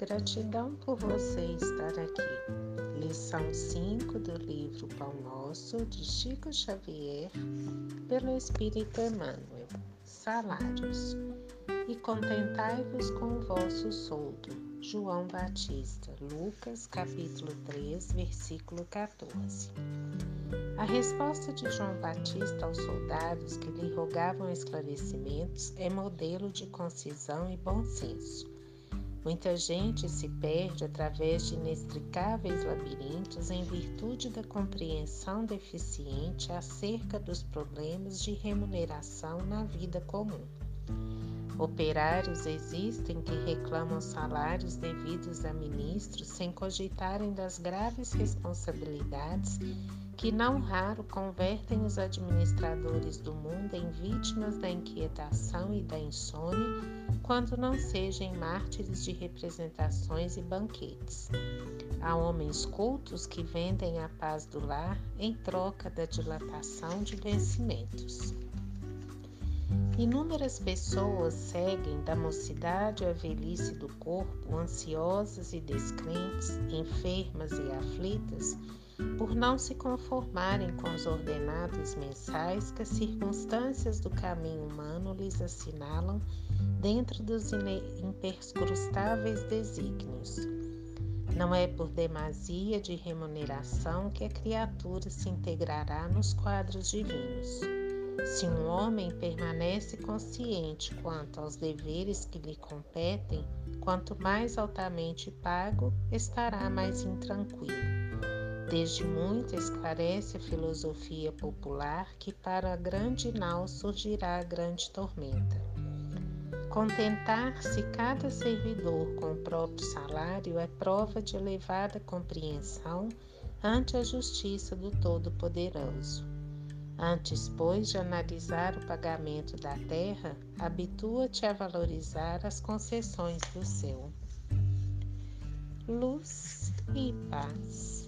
gratidão por você estar aqui. Lição 5 do livro Pão Nosso, de Chico Xavier, pelo Espírito Emmanuel. Salários. E contentai-vos com o vosso soldo. João Batista, Lucas, capítulo 3, versículo 14. A resposta de João Batista aos soldados que lhe rogavam esclarecimentos é modelo de concisão e bom senso. Muita gente se perde através de inextricáveis labirintos em virtude da compreensão deficiente acerca dos problemas de remuneração na vida comum. Operários existem que reclamam salários devidos a ministros sem cogitarem das graves responsabilidades que não raro convertem os administradores do mundo em vítimas da inquietação e da insônia, quando não sejam mártires de representações e banquetes. Há homens cultos que vendem a paz do lar em troca da dilatação de vencimentos. Inúmeras pessoas seguem da mocidade à velhice do corpo, ansiosas e descrentes, enfermas e aflitas, por não se conformarem com os ordenados mensais que as circunstâncias do caminho humano lhes assinalam dentro dos imperscrutáveis desígnios. Não é por demasia de remuneração que a criatura se integrará nos quadros divinos. Se um homem permanece consciente quanto aos deveres que lhe competem, quanto mais altamente pago, estará mais intranquilo Desde muito esclarece a filosofia popular que para a grande nau surgirá a grande tormenta. Contentar-se cada servidor com o próprio salário é prova de elevada compreensão ante a justiça do Todo-Poderoso. Antes, pois, de analisar o pagamento da terra, habitua-te a valorizar as concessões do céu. Luz e paz.